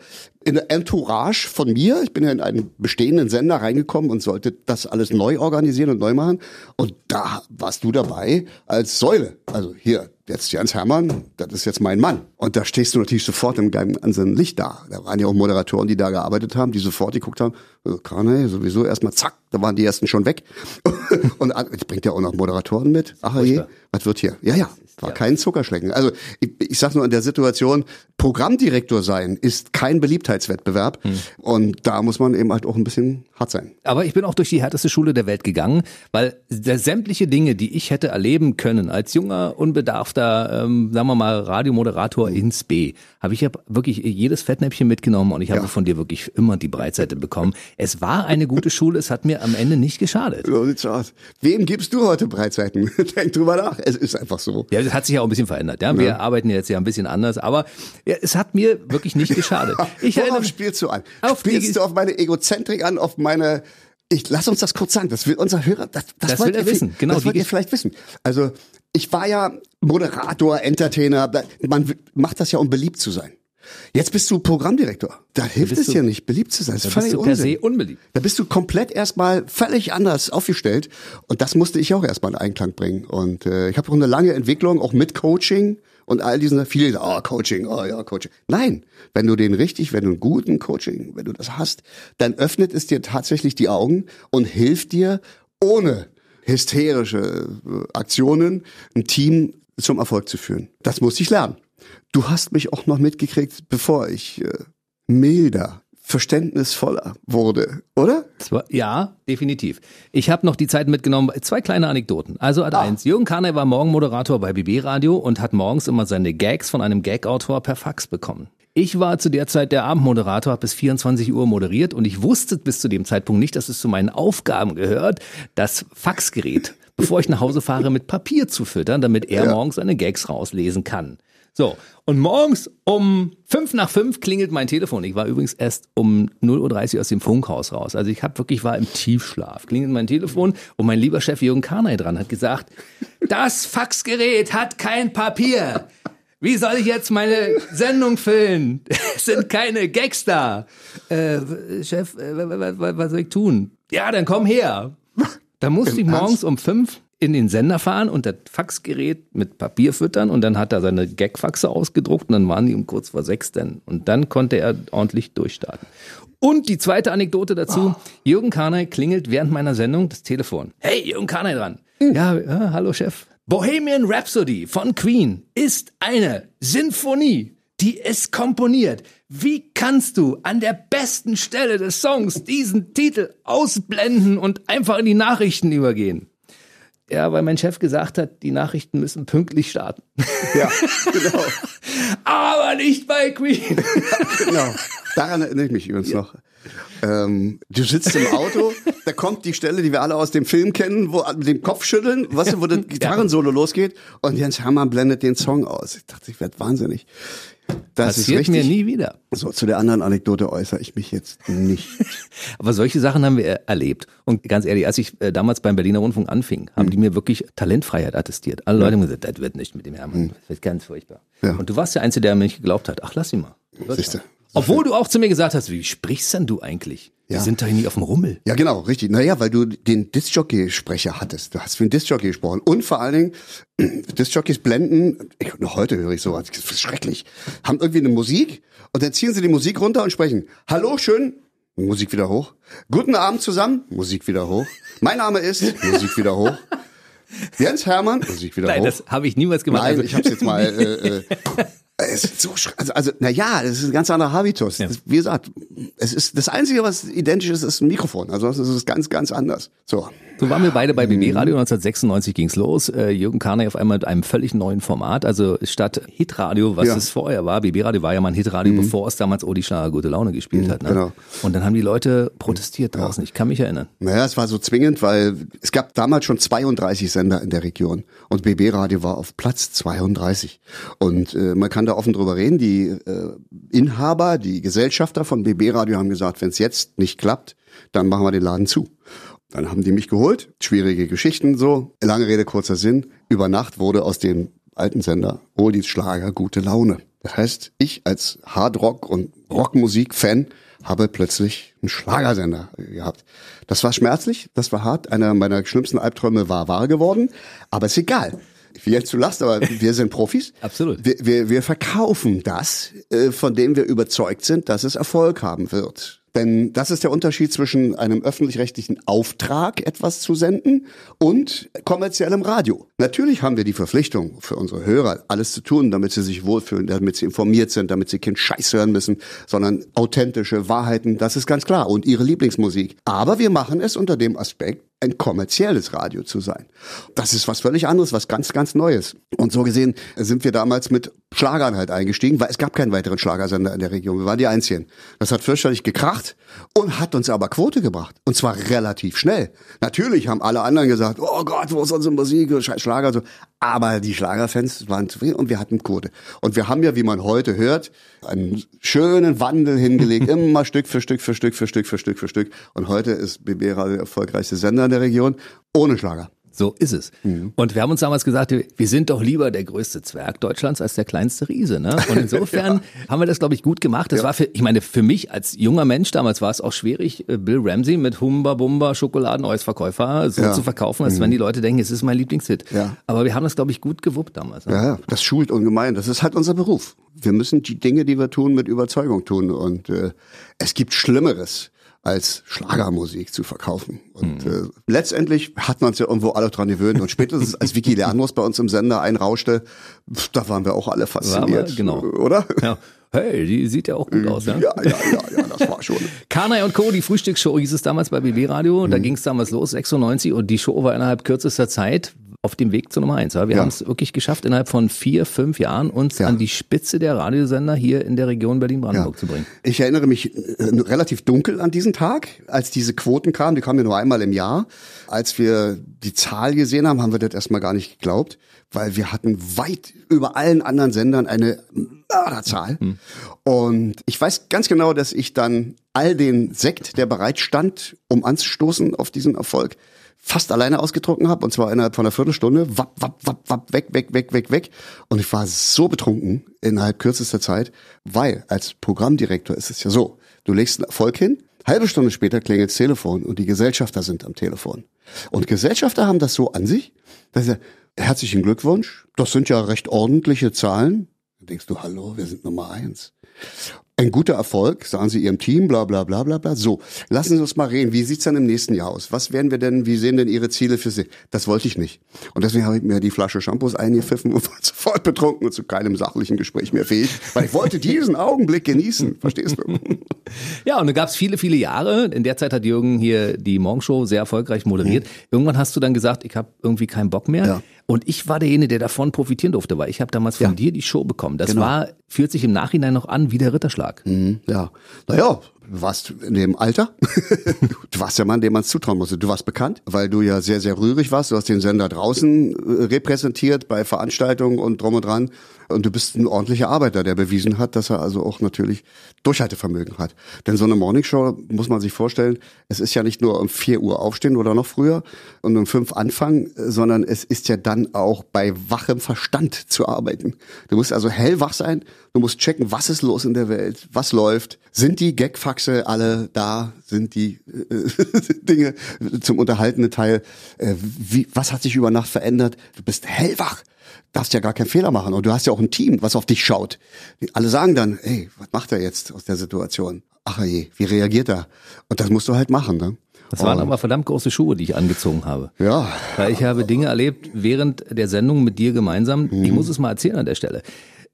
in der Entourage von mir. Ich bin ja in einen bestehenden Sender reingekommen und sollte das alles neu organisieren und neu machen. Und da warst du dabei als Säule. Also hier, jetzt Jens Hermann, das ist jetzt mein Mann. Und da stehst du natürlich sofort im ganzen Licht da. Da waren ja auch Moderatoren, die da gearbeitet haben, die sofort geguckt haben, also, Karne, sowieso erstmal zack, da waren die ersten schon weg. und ich bringt ja auch noch Moderatoren mit. Ach je, was wird hier? Ja, ja, war kein Zuckerschlecken. Also ich, ich sag nur in der Situation, Programmdirektor sein ist kein Beliebtheitswettbewerb. Hm. Und da muss man eben halt auch ein bisschen hart sein. Aber ich bin auch durch die härteste Schule der Welt gegangen, weil sämtliche Dinge, die ich hätte erleben können als junger, unbedarfter, ähm, sagen wir mal, Radiomoderator ins B, habe ich ja wirklich jedes Fettnäpfchen mitgenommen und ich habe ja. von dir wirklich immer die Breitseite bekommen. Es war eine gute Schule, es hat mir mir am Ende nicht geschadet. So sieht's aus. Wem gibst du heute Breitseiten? Denk drüber nach. Es ist einfach so. Ja, das hat sich ja auch ein bisschen verändert. Ja, wir ja. arbeiten jetzt ja ein bisschen anders, aber ja, es hat mir wirklich nicht geschadet. Ich Worauf erinnere, spielst du an? Auf spielst du auf meine Egozentrik an, auf meine ich lass uns das kurz sagen, das will unser Hörer, das, das, das wollt will er wissen. Genau, das wollt ihr vielleicht wissen. Also ich war ja Moderator, Entertainer, man macht das ja, um beliebt zu sein. Jetzt bist du Programmdirektor. Da hilft es ja nicht, beliebt zu sein. Das ist völlig bist du per se unbeliebt. Da bist du komplett erstmal völlig anders aufgestellt. Und das musste ich auch erstmal in Einklang bringen. Und äh, ich habe auch eine lange Entwicklung, auch mit Coaching und all diesen viele, oh, Coaching, oh ja, Coaching. Nein, wenn du den richtig, wenn du einen guten Coaching, wenn du das hast, dann öffnet es dir tatsächlich die Augen und hilft dir ohne hysterische äh, Aktionen ein Team zum Erfolg zu führen. Das muss ich lernen. Du hast mich auch noch mitgekriegt, bevor ich äh, milder verständnisvoller wurde, oder? Ja, definitiv. Ich habe noch die Zeit mitgenommen, zwei kleine Anekdoten. Also Ad ah. eins, Jürgen Karner war Morgenmoderator bei BB Radio und hat morgens immer seine Gags von einem Gag-Autor per Fax bekommen. Ich war zu der Zeit der Abendmoderator, habe bis 24 Uhr moderiert und ich wusste bis zu dem Zeitpunkt nicht, dass es zu meinen Aufgaben gehört, das Faxgerät, bevor ich nach Hause fahre, mit Papier zu füttern, damit er ja. morgens seine Gags rauslesen kann. So, und morgens um fünf nach fünf klingelt mein Telefon. Ich war übrigens erst um 0.30 Uhr aus dem Funkhaus raus. Also ich habe wirklich war im Tiefschlaf. Klingelt mein Telefon und mein lieber Chef Jürgen Karnay dran hat gesagt, das Faxgerät hat kein Papier. Wie soll ich jetzt meine Sendung füllen? Es sind keine Gags da. Äh, Chef, äh, was soll ich tun? Ja, dann komm her. Da musste ich morgens um fünf in den Sender fahren und das Faxgerät mit Papier füttern und dann hat er seine Gagfaxe ausgedruckt und dann waren die um kurz vor sechs denn. Und dann konnte er ordentlich durchstarten. Und die zweite Anekdote dazu. Oh. Jürgen Karnay klingelt während meiner Sendung das Telefon. Hey, Jürgen Karnay dran. Mhm. Ja, ja, hallo Chef. Bohemian Rhapsody von Queen ist eine Sinfonie, die ist komponiert. Wie kannst du an der besten Stelle des Songs diesen Titel ausblenden und einfach in die Nachrichten übergehen? Ja, weil mein Chef gesagt hat, die Nachrichten müssen pünktlich starten. Ja, genau. Aber nicht bei Queen. genau. Daran erinnere ich mich übrigens ja. noch. Ähm, du sitzt im Auto, da kommt die Stelle, die wir alle aus dem Film kennen, wo mit dem Kopf schütteln, weißt du, wo das Gitarrensolo losgeht und Jens Hermann blendet den Song aus. Ich dachte, ich werde wahnsinnig. Das Passiert ist richtig. mir nie wieder. So, zu der anderen Anekdote äußere ich mich jetzt nicht. Aber solche Sachen haben wir erlebt. Und ganz ehrlich, als ich äh, damals beim Berliner Rundfunk anfing, haben mhm. die mir wirklich Talentfreiheit attestiert. Alle Leute haben gesagt, das wird nicht mit dem Hermann. Mhm. Das wird ganz furchtbar. Ja. Und du warst der Einzige, der mir nicht geglaubt hat. Ach, lass ihn mal. Siehste. Obwohl du auch zu mir gesagt hast, wie sprichst denn du eigentlich? Ja. Wir sind doch nie auf dem Rummel. Ja, genau, richtig. Naja, weil du den Discjockey-Sprecher hattest. Du hast für den Discjockey gesprochen. Und vor allen Dingen, Discjockeys blenden, ich, noch heute höre ich sowas, das ist schrecklich, haben irgendwie eine Musik und dann ziehen sie die Musik runter und sprechen, hallo, schön, Musik wieder hoch. Guten Abend zusammen, Musik wieder hoch. Mein Name ist, Musik wieder hoch. Jens Hermann, Musik wieder Nein, hoch. Nein, das habe ich niemals gemacht. Nein, also. ich habe es jetzt mal äh, äh, Es ist so, also, also, na ja, das ist ein ganz anderer Habitus. Ja. Das, wie gesagt, es ist das Einzige, was identisch ist, ist ein Mikrofon. Also es ist ganz, ganz anders. So. So waren wir beide bei BB Radio 1996 ging's los. Äh, Jürgen Karnay auf einmal mit einem völlig neuen Format. Also statt Hitradio, was ja. es vorher war, BB Radio war ja mal ein Hitradio, mhm. bevor es damals Odi Schlager Gute Laune gespielt mhm, hat. Ne? Genau. Und dann haben die Leute protestiert draußen. Ja. Ich kann mich erinnern. Naja, es war so zwingend, weil es gab damals schon 32 Sender in der Region und BB Radio war auf Platz 32. Und äh, man kann da offen drüber reden. Die äh, Inhaber, die Gesellschafter von BB Radio haben gesagt, wenn es jetzt nicht klappt, dann machen wir den Laden zu. Dann haben die mich geholt, schwierige Geschichten so, lange Rede, kurzer Sinn. Über Nacht wurde aus dem alten Sender Oldies Schlager gute Laune. Das heißt, ich als Hardrock- und Rockmusik-Fan habe plötzlich einen Schlagersender gehabt. Das war schmerzlich, das war hart. Einer meiner schlimmsten Albträume war wahr geworden, aber ist egal. Wie jetzt du lachst, aber wir sind Profis. Absolut. Wir, wir, wir verkaufen das, äh, von dem wir überzeugt sind, dass es Erfolg haben wird. Denn das ist der Unterschied zwischen einem öffentlich-rechtlichen Auftrag, etwas zu senden, und kommerziellem Radio. Natürlich haben wir die Verpflichtung für unsere Hörer, alles zu tun, damit sie sich wohlfühlen, damit sie informiert sind, damit sie keinen Scheiß hören müssen, sondern authentische Wahrheiten, das ist ganz klar, und ihre Lieblingsmusik. Aber wir machen es unter dem Aspekt, ein kommerzielles Radio zu sein. Das ist was völlig anderes, was ganz, ganz Neues. Und so gesehen sind wir damals mit Schlagern halt eingestiegen, weil es gab keinen weiteren Schlagersender in der Region. Wir waren die Einzigen. Das hat fürchterlich gekracht und hat uns aber Quote gebracht. Und zwar relativ schnell. Natürlich haben alle anderen gesagt, oh Gott, wo ist unsere Musik, Schlager, so. Aber die Schlagerfans waren zufrieden und wir hatten Quote. Und wir haben ja, wie man heute hört, einen schönen Wandel hingelegt, immer Stück für Stück für Stück für Stück für Stück für Stück. Und heute ist BB Radio der erfolgreichste Sender in der Region ohne Schlager. So ist es. Mhm. Und wir haben uns damals gesagt, wir sind doch lieber der größte Zwerg Deutschlands als der kleinste Riese. Ne? Und insofern ja. haben wir das, glaube ich, gut gemacht. Das ja. war für, ich meine, für mich als junger Mensch damals war es auch schwierig, äh, Bill Ramsey mit Humba Bumba Schokoladen-Eusverkäufer so ja. zu verkaufen, als mhm. wenn die Leute denken, es ist mein Lieblingshit. Aber wir haben das, glaube ich, gut gewuppt damals. Ne? Ja, das schult ungemein. Das ist halt unser Beruf. Wir müssen die Dinge, die wir tun, mit Überzeugung tun. Und äh, es gibt Schlimmeres als Schlagermusik zu verkaufen. Und mhm. äh, letztendlich hat man uns ja irgendwo alle dran gewöhnt. Und spätestens als Vicky Leandros bei uns im Sender einrauschte, da waren wir auch alle fasziniert. Wir, genau. Oder? Ja. Hey, die sieht ja auch gut aus, ja? Ja, ja, ja, ja das war schon. Kanai und Co., die Frühstücksshow hieß es damals bei BB Radio. Da mhm. ging es damals los, 96, und die Show war innerhalb kürzester Zeit auf dem Weg zur Nummer eins. Ja? Wir ja. haben es wirklich geschafft, innerhalb von vier, fünf Jahren uns ja. an die Spitze der Radiosender hier in der Region Berlin-Brandenburg zu bringen. Ich erinnere mich äh, relativ dunkel an diesen Tag, als diese Quoten kamen. Die kamen ja nur einmal im Jahr. Als wir die Zahl gesehen haben, haben wir das erstmal gar nicht geglaubt, weil wir hatten weit über allen anderen Sendern eine Mörderzahl. Hm. Und ich weiß ganz genau, dass ich dann all den Sekt, der bereit stand, um anzustoßen auf diesen Erfolg, fast alleine ausgetrunken habe und zwar innerhalb von einer Viertelstunde, wapp, wapp, wapp, wapp, weg, weg, weg, weg, weg. Und ich war so betrunken innerhalb kürzester Zeit, weil als Programmdirektor ist es ja so, du legst einen Erfolg hin, halbe Stunde später klingelt das Telefon und die Gesellschafter sind am Telefon. Und Gesellschafter haben das so an sich, dass sie, herzlichen Glückwunsch, das sind ja recht ordentliche Zahlen. Dann denkst du, hallo, wir sind Nummer eins ein guter Erfolg, sagen Sie Ihrem Team, bla bla bla bla bla. So, lassen Sie uns mal reden. Wie sieht's dann im nächsten Jahr aus? Was werden wir denn, wie sehen denn Ihre Ziele für Sie? Das wollte ich nicht. Und deswegen habe ich mir die Flasche Shampoos eingepfiffen und war sofort betrunken und zu keinem sachlichen Gespräch mehr fähig, weil ich wollte diesen Augenblick genießen. Verstehst du? Ja, und da gab es viele, viele Jahre. In der Zeit hat Jürgen hier die Morgenshow sehr erfolgreich moderiert. Mhm. Irgendwann hast du dann gesagt, ich habe irgendwie keinen Bock mehr. Ja. Und ich war derjenige, der davon profitieren durfte, weil ich habe damals von ja. dir die Show bekommen. Das genau. war, fühlt sich im Nachhinein noch an wie der Ritterschlag. Mhm, ja. Naja, warst in dem Alter. du warst der Mann, dem man es zutrauen musste. Du warst bekannt, weil du ja sehr, sehr rührig warst. Du hast den Sender draußen äh, repräsentiert bei Veranstaltungen und drum und dran. Und du bist ein ordentlicher Arbeiter, der bewiesen hat, dass er also auch natürlich Durchhaltevermögen hat. Denn so eine Morningshow muss man sich vorstellen, es ist ja nicht nur um vier Uhr aufstehen oder noch früher und um fünf anfangen, sondern es ist ja dann auch bei wachem Verstand zu arbeiten. Du musst also hellwach sein, du musst checken, was ist los in der Welt, was läuft, sind die Gagfaxe alle da, sind die äh, Dinge zum unterhaltenen Teil, äh, wie, was hat sich über Nacht verändert, du bist hellwach darfst ja gar keinen Fehler machen. Und du hast ja auch ein Team, was auf dich schaut. Alle sagen dann, ey, was macht er jetzt aus der Situation? Ach je, wie reagiert er? Und das musst du halt machen, ne? Das waren aber verdammt große Schuhe, die ich angezogen habe. Ja. Weil ich habe Dinge erlebt während der Sendung mit dir gemeinsam. Mhm. Ich muss es mal erzählen an der Stelle.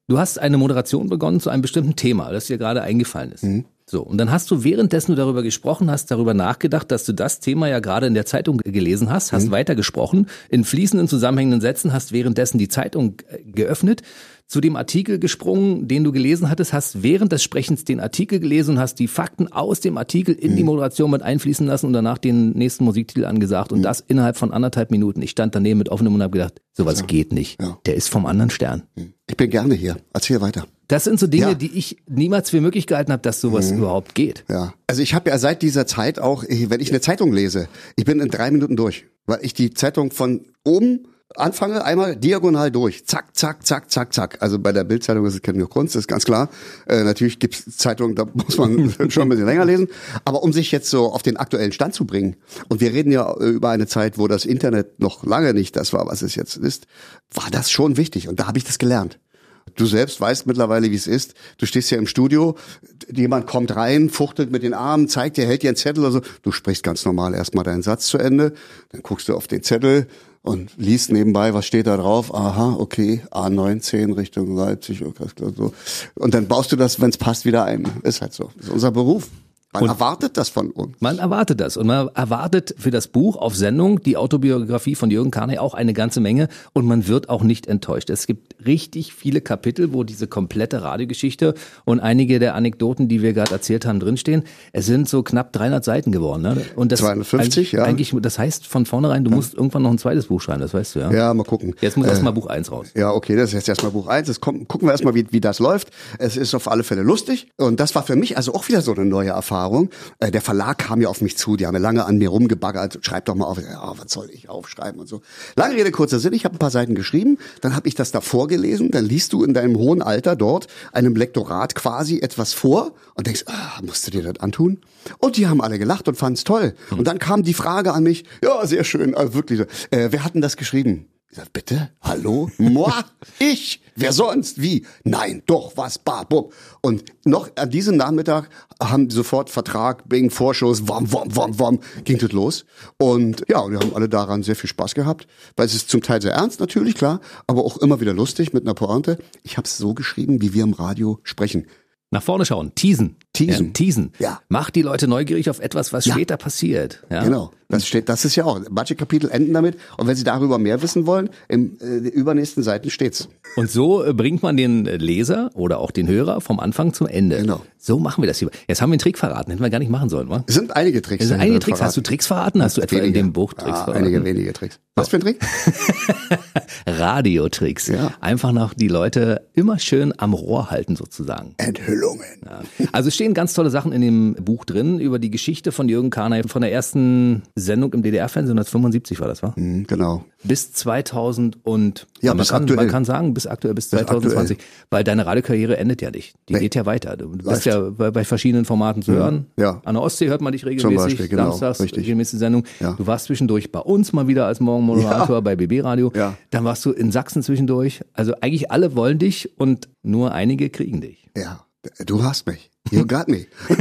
Du hast eine Moderation begonnen zu einem bestimmten Thema, das dir gerade eingefallen ist. Mhm. So, und dann hast du währenddessen du darüber gesprochen hast, darüber nachgedacht, dass du das Thema ja gerade in der Zeitung gelesen hast, hast mhm. weitergesprochen, in fließenden zusammenhängenden Sätzen, hast währenddessen die Zeitung äh, geöffnet, zu dem Artikel gesprungen, den du gelesen hattest, hast während des Sprechens den Artikel gelesen und hast die Fakten aus dem Artikel in mhm. die Moderation mit einfließen lassen und danach den nächsten Musiktitel angesagt und mhm. das innerhalb von anderthalb Minuten. Ich stand daneben mit offenem Mund und habe gedacht, sowas ja. geht nicht. Ja. Der ist vom anderen Stern. Mhm. Ich bin gerne hier. Erzähl weiter. Das sind so Dinge, ja. die ich niemals für möglich gehalten habe, dass sowas mhm. überhaupt geht. Ja. Also ich habe ja seit dieser Zeit auch, wenn ich eine Zeitung lese, ich bin in drei Minuten durch, weil ich die Zeitung von oben anfange, einmal diagonal durch. Zack, zack, zack, zack, zack. Also bei der Bildzeitung ist es keine Kunst, ist ganz klar. Äh, natürlich gibt es Zeitungen, da muss man schon ein bisschen länger lesen. Aber um sich jetzt so auf den aktuellen Stand zu bringen, und wir reden ja äh, über eine Zeit, wo das Internet noch lange nicht das war, was es jetzt ist, war das schon wichtig. Und da habe ich das gelernt. Du selbst weißt mittlerweile, wie es ist. Du stehst ja im Studio, jemand kommt rein, fuchtelt mit den Armen, zeigt dir, hält dir einen Zettel oder so. Du sprichst ganz normal erstmal deinen Satz zu Ende, dann guckst du auf den Zettel und liest nebenbei, was steht da drauf. Aha, okay, A19 Richtung Leipzig. Okay, so. Und dann baust du das, wenn es passt, wieder ein. Ist halt so. Das ist unser Beruf. Man Und- erwartet das von uns. Man erwartet das und man erwartet für das Buch auf Sendung, die Autobiografie von Jürgen Karney, auch eine ganze Menge und man wird auch nicht enttäuscht. Es gibt richtig viele Kapitel, wo diese komplette Radiogeschichte und einige der Anekdoten, die wir gerade erzählt haben, drinstehen. Es sind so knapp 300 Seiten geworden. Ne? Und das 250, eigentlich, ja. Eigentlich, das heißt von vornherein, du musst irgendwann noch ein zweites Buch schreiben, das weißt du ja. Ja, mal gucken. Jetzt muss erst mal Buch 1 raus. Ja, okay, das ist jetzt erstmal Buch eins. Jetzt kommt, gucken wir erstmal, wie, wie das läuft. Es ist auf alle Fälle lustig. Und das war für mich also auch wieder so eine neue Erfahrung. Äh, der Verlag kam ja auf mich zu, die haben ja lange an mir rumgebaggert. Schreib doch mal auf. Ja, was soll ich aufschreiben und so. Lange Rede, kurzer Sinn. Ich habe ein paar Seiten geschrieben. Dann habe ich das da vorgelesen. Dann liest du in deinem hohen Alter dort einem Lektorat quasi etwas vor und denkst, ah, musst du dir das antun? Und die haben alle gelacht und fanden es toll. Und dann kam die Frage an mich, ja, sehr schön, also wirklich. Äh, wer hat denn das geschrieben? Ich sag, bitte? Hallo? Moi? Ich? Wer sonst? Wie? Nein, doch, was? Babub. Und noch an diesem Nachmittag haben sofort Vertrag, Bing, Vorschuss, wam, wam, wam, wam, ging das los. Und ja, wir haben alle daran sehr viel Spaß gehabt, weil es ist zum Teil sehr ernst, natürlich, klar, aber auch immer wieder lustig mit einer Pointe. Ich habe es so geschrieben, wie wir im Radio sprechen. Nach vorne schauen, teasen. Teasen. Ja, teasen. Ja. Macht die Leute neugierig auf etwas, was Ja. später passiert. Ja? Genau. Das steht, das ist ja auch. Manche Kapitel enden damit. Und wenn Sie darüber mehr wissen wollen, im äh, übernächsten Seiten steht's. Und so äh, bringt man den Leser oder auch den Hörer vom Anfang zum Ende. Genau. So machen wir das hier. Jetzt haben wir einen Trick verraten, hätten wir gar nicht machen sollen, wa? Es sind einige Tricks. Es sind einige Tricks. Hast du verraten. Tricks verraten? Hast du etwa in Wenige. dem Buch Tricks ja, verraten? Einige wenige Tricks. Was für ein Trick? Radiotricks. Ja. Einfach noch die Leute immer schön am Rohr halten sozusagen. Enthüllungen. Also es stehen ganz tolle Sachen in dem Buch drin über die Geschichte von Jürgen Karney von der ersten Sendung im DDR-Fernsehen, 1975 war das, war? Mhm, genau. Bis 2000 und Ja, man, bis kann, aktuell. man kann sagen bis aktuell bis 2020, weil deine Radiokarriere endet ja nicht. Die Nee. geht ja weiter. Du bist Läuft. ja bei, bei verschiedenen Formaten zu hören. Ja. An der Ostsee hört man dich regelmäßig, Beispiel, genau, samstags richtig. regelmäßige Sendung. Ja. Du warst zwischendurch bei uns mal wieder als Morgenmoderator Ja. bei BB Radio. Ja. Dann warst du in Sachsen zwischendurch. Also eigentlich alle wollen dich und nur einige kriegen dich. Ja, du hast mich. You got me.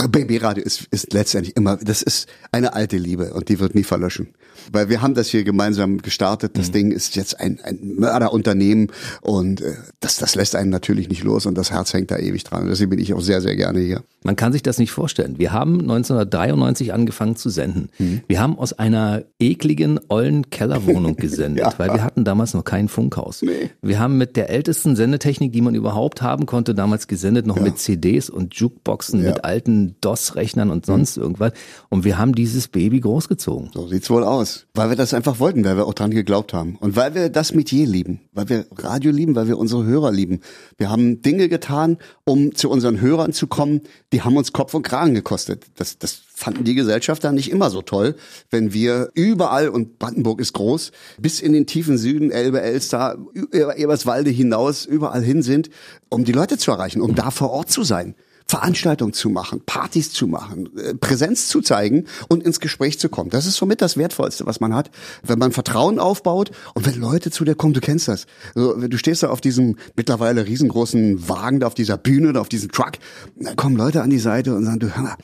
Äh, Babyradio ist, ist letztendlich immer, das ist eine alte Liebe und die wird nie verlöschen. Weil wir haben das hier gemeinsam gestartet. Mhm. Das Ding ist jetzt ein, ein Mörderunternehmen und äh, das, das lässt einen natürlich nicht los und das Herz hängt da ewig dran. Deswegen bin ich auch sehr, sehr gerne hier. Man kann sich das nicht vorstellen. Wir haben 1993 angefangen zu senden. Mhm. Wir haben aus einer ekligen, ollen Kellerwohnung gesendet, Ja. weil wir hatten damals noch kein Funkhaus. Nee. Wir haben mit der ältesten Sendetechnik, die man überhaupt haben konnte, damals gesendet, noch mit CDs und Jukeboxen, Ja. mit alten DOS-Rechnern und sonst irgendwas. Und wir haben dieses Baby großgezogen. So sieht's wohl aus. Weil wir das einfach wollten, weil wir auch dran geglaubt haben. Und weil wir das Metier lieben. Weil wir Radio lieben, weil wir unsere Hörer lieben. Wir haben Dinge getan, um zu unseren Hörern zu kommen, die haben uns Kopf und Kragen gekostet. Das, das fanden die Gesellschafter nicht immer so toll, wenn wir überall, und Brandenburg ist groß, bis in den tiefen Süden, Elbe, Elster, Eberswalde hinaus, überall hin sind, um die Leute zu erreichen, um da vor Ort zu sein. Veranstaltungen zu machen, Partys zu machen, äh, Präsenz zu zeigen und ins Gespräch zu kommen. Das ist somit das Wertvollste, was man hat, wenn man Vertrauen aufbaut und wenn Leute zu dir kommen, du kennst das. Du stehst da auf diesem mittlerweile riesengroßen Wagen, da auf dieser Bühne, da auf diesem Truck, da kommen Leute an die Seite und sagen, du hör mal,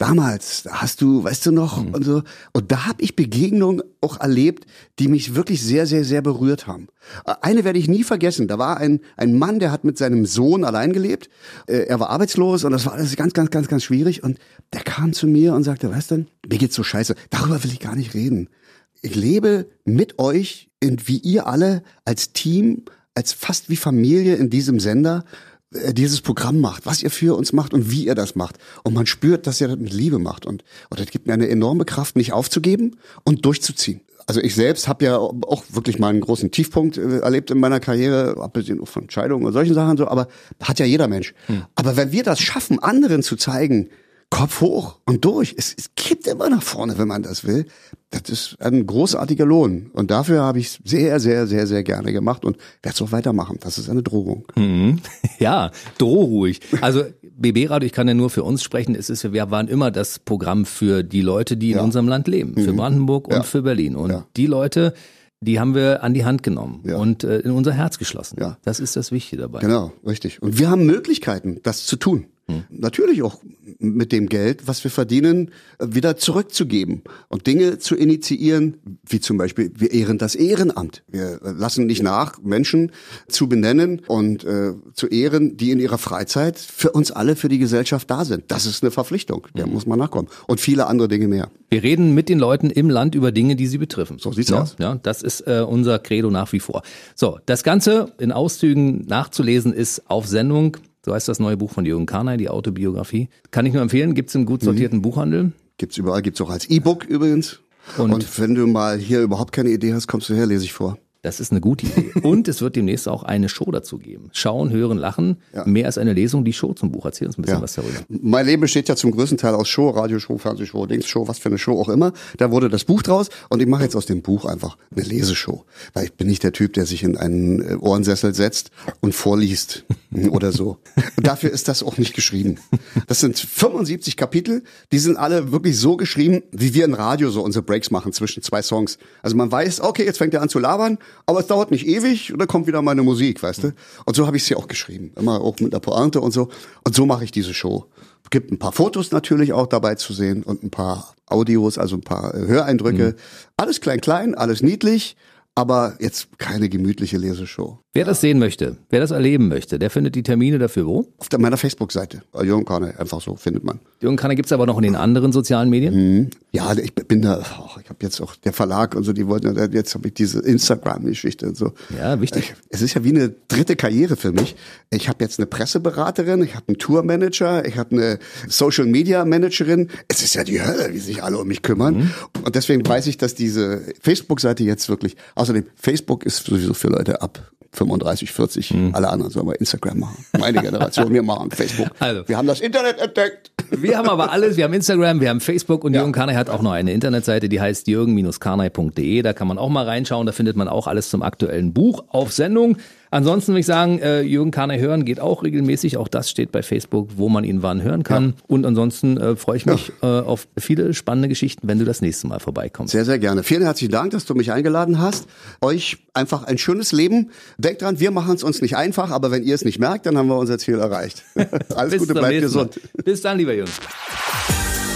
damals da hast du, weißt du noch, und so. Und da habe ich Begegnungen auch erlebt, die mich wirklich sehr, sehr, sehr berührt haben. Äh, Eine werde ich nie vergessen. Da war ein, ein Mann, der hat mit seinem Sohn allein gelebt. Äh, Er war arbeitslos und das war alles ganz, ganz, ganz, ganz schwierig. Und der kam zu mir und sagte, weißt du, mir geht's so scheiße. Darüber will ich gar nicht reden. Ich lebe mit euch, in, wie ihr alle als Team, als fast wie Familie in diesem Sender dieses Programm macht, was ihr für uns macht und wie ihr das macht. Und man spürt, dass ihr das mit Liebe macht. Und, und das gibt mir eine enorme Kraft, nicht aufzugeben und durchzuziehen. Also ich selbst habe ja auch wirklich mal einen großen Tiefpunkt äh, erlebt in meiner Karriere, abgesehen von Scheidungen und solchen Sachen so, aber hat ja jeder Mensch. Aber wenn wir das schaffen, anderen zu zeigen, Kopf hoch und durch. Es, es kippt immer nach vorne, wenn man das will. Das ist ein großartiger Lohn. Und dafür habe ich es sehr, sehr, sehr, sehr gerne gemacht und werde es auch weitermachen. Das ist eine Drohung. Ja, droh ruhig. Also BB Radio, ich kann ja nur für uns sprechen. Es ist, wir waren immer das Programm für die Leute, die in Ja. unserem Land leben, für Brandenburg und Ja. für Berlin. Und Ja. die Leute, die haben wir an die Hand genommen Ja. und äh, in unser Herz geschlossen. Ja. Das ist das Wichtige dabei. Genau, richtig. Und wir haben Möglichkeiten, das zu tun. Natürlich auch mit dem Geld, was wir verdienen, wieder zurückzugeben und Dinge zu initiieren, wie zum Beispiel, wir ehren das Ehrenamt. Wir lassen nicht nach, Menschen zu benennen und äh, zu ehren, die in ihrer Freizeit für uns alle, für die Gesellschaft da sind. Das ist eine Verpflichtung, der mhm. muss man nachkommen. Und viele andere Dinge mehr. Wir reden mit den Leuten im Land über Dinge, die sie betreffen. So sieht's ja, aus. Ja, das ist äh, unser Credo nach wie vor. So, das Ganze in Auszügen nachzulesen ist auf Sendung. So heißt das neue Buch von Jürgen Karnay, die Autobiografie. Kann ich nur empfehlen, gibt's im gut sortierten mhm. Buchhandel. Gibt's überall, gibt's auch als E-Book übrigens. Und, Und wenn du mal hier überhaupt keine Idee hast, kommst du her, lese ich vor. Das ist eine gute Idee. Und es wird demnächst auch eine Show dazu geben. Schauen, hören, lachen. Ja. Mehr als eine Lesung, die Show zum Buch. Erzähl uns ein bisschen ja. was darüber. Mein Leben besteht ja zum größten Teil aus Show, Radioshow, Fernsehshow, Dingsshow, was für eine Show auch immer. Da wurde das Buch draus und ich mache jetzt aus dem Buch einfach eine Leseshow. Weil ich bin nicht der Typ, der sich in einen äh, Ohrensessel setzt und vorliest oder so. Und dafür ist das auch nicht geschrieben. Das sind 75 Kapitel, die sind alle wirklich so geschrieben, wie wir im Radio so unsere Breaks machen zwischen zwei Songs. Also man weiß, okay, jetzt fängt er an zu labern aber es dauert nicht ewig und dann kommt wieder meine Musik, weißt du? Und so habe ich sie auch geschrieben. Immer auch mit einer Pointe und so. Und so mache ich diese Show. Gibt ein paar Fotos natürlich auch dabei zu sehen und ein paar Audios, also ein paar Höreindrücke. Mhm. Alles klein, klein, alles niedlich aber jetzt keine gemütliche Leseshow. Wer das sehen möchte, wer das erleben möchte, der findet die Termine dafür wo? Auf meiner Facebook-Seite. Jürgen Kahne, einfach so findet man. Jürgen Kahne gibt's aber noch in den anderen sozialen Medien? Mhm. Ja, ich bin da, ich habe jetzt auch der Verlag und so, die wollten, jetzt habe ich diese Instagram-Geschichte und so. Ja, wichtig. Es ist ja wie eine dritte Karriere für mich. Ich habe jetzt eine Presseberaterin, ich habe einen Tourmanager, ich habe eine Social-Media-Managerin. Es ist ja die Hölle, wie sich alle um mich kümmern. Mhm. Und deswegen weiß ich, dass diese Facebook-Seite jetzt wirklich, außerdem Facebook ist sowieso für Leute ab 35, 40. Mhm. Alle anderen sollen mal Instagram machen. Meine Generation, wir machen Facebook. Also. Wir haben das Internet entdeckt. Wir haben aber alles. Wir haben Instagram, wir haben Facebook und ja. Jürgen Karnay hat auch noch eine Internetseite, die heißt jürgen-karnay.de. Da kann man auch mal reinschauen. Da findet man auch alles zum aktuellen Buch auf Sendung. Ansonsten würde ich sagen, äh, Jürgen Kahner hören geht auch regelmäßig. Auch das steht bei Facebook, wo man ihn wann hören kann. Ja. Und ansonsten äh, freue ich mich ja. äh, auf viele spannende Geschichten, wenn du das nächste Mal vorbeikommst. Sehr, sehr gerne. Vielen herzlichen Dank, dass du mich eingeladen hast. Euch einfach ein schönes Leben. Denkt dran, wir machen es uns nicht einfach, aber wenn ihr es nicht merkt, dann haben wir unser Ziel erreicht. Alles Gute, bleibt gesund. Bis dann, lieber Jürgen.